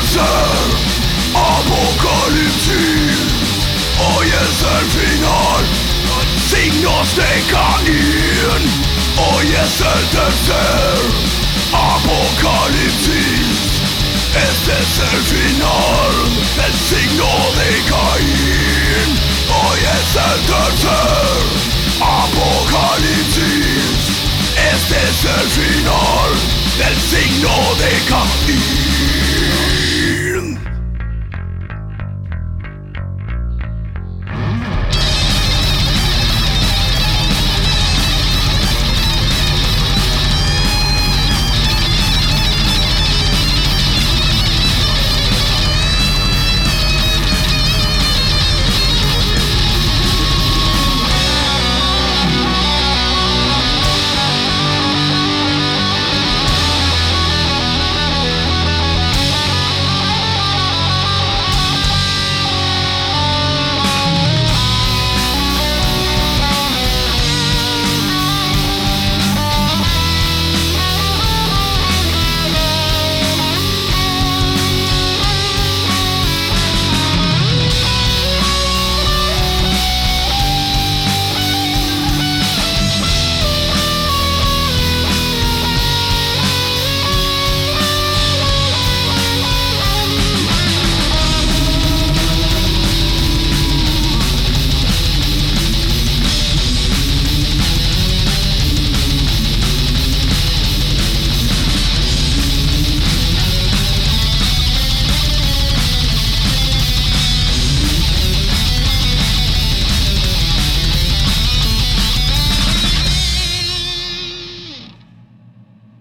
el tercer apocalipsis Hoy es el final Signos de Caín Hoy es el tercer apocalipsis Este es el final del signo de Caín Hoy es el tercer apocalipsis Este es el final del signo de Caín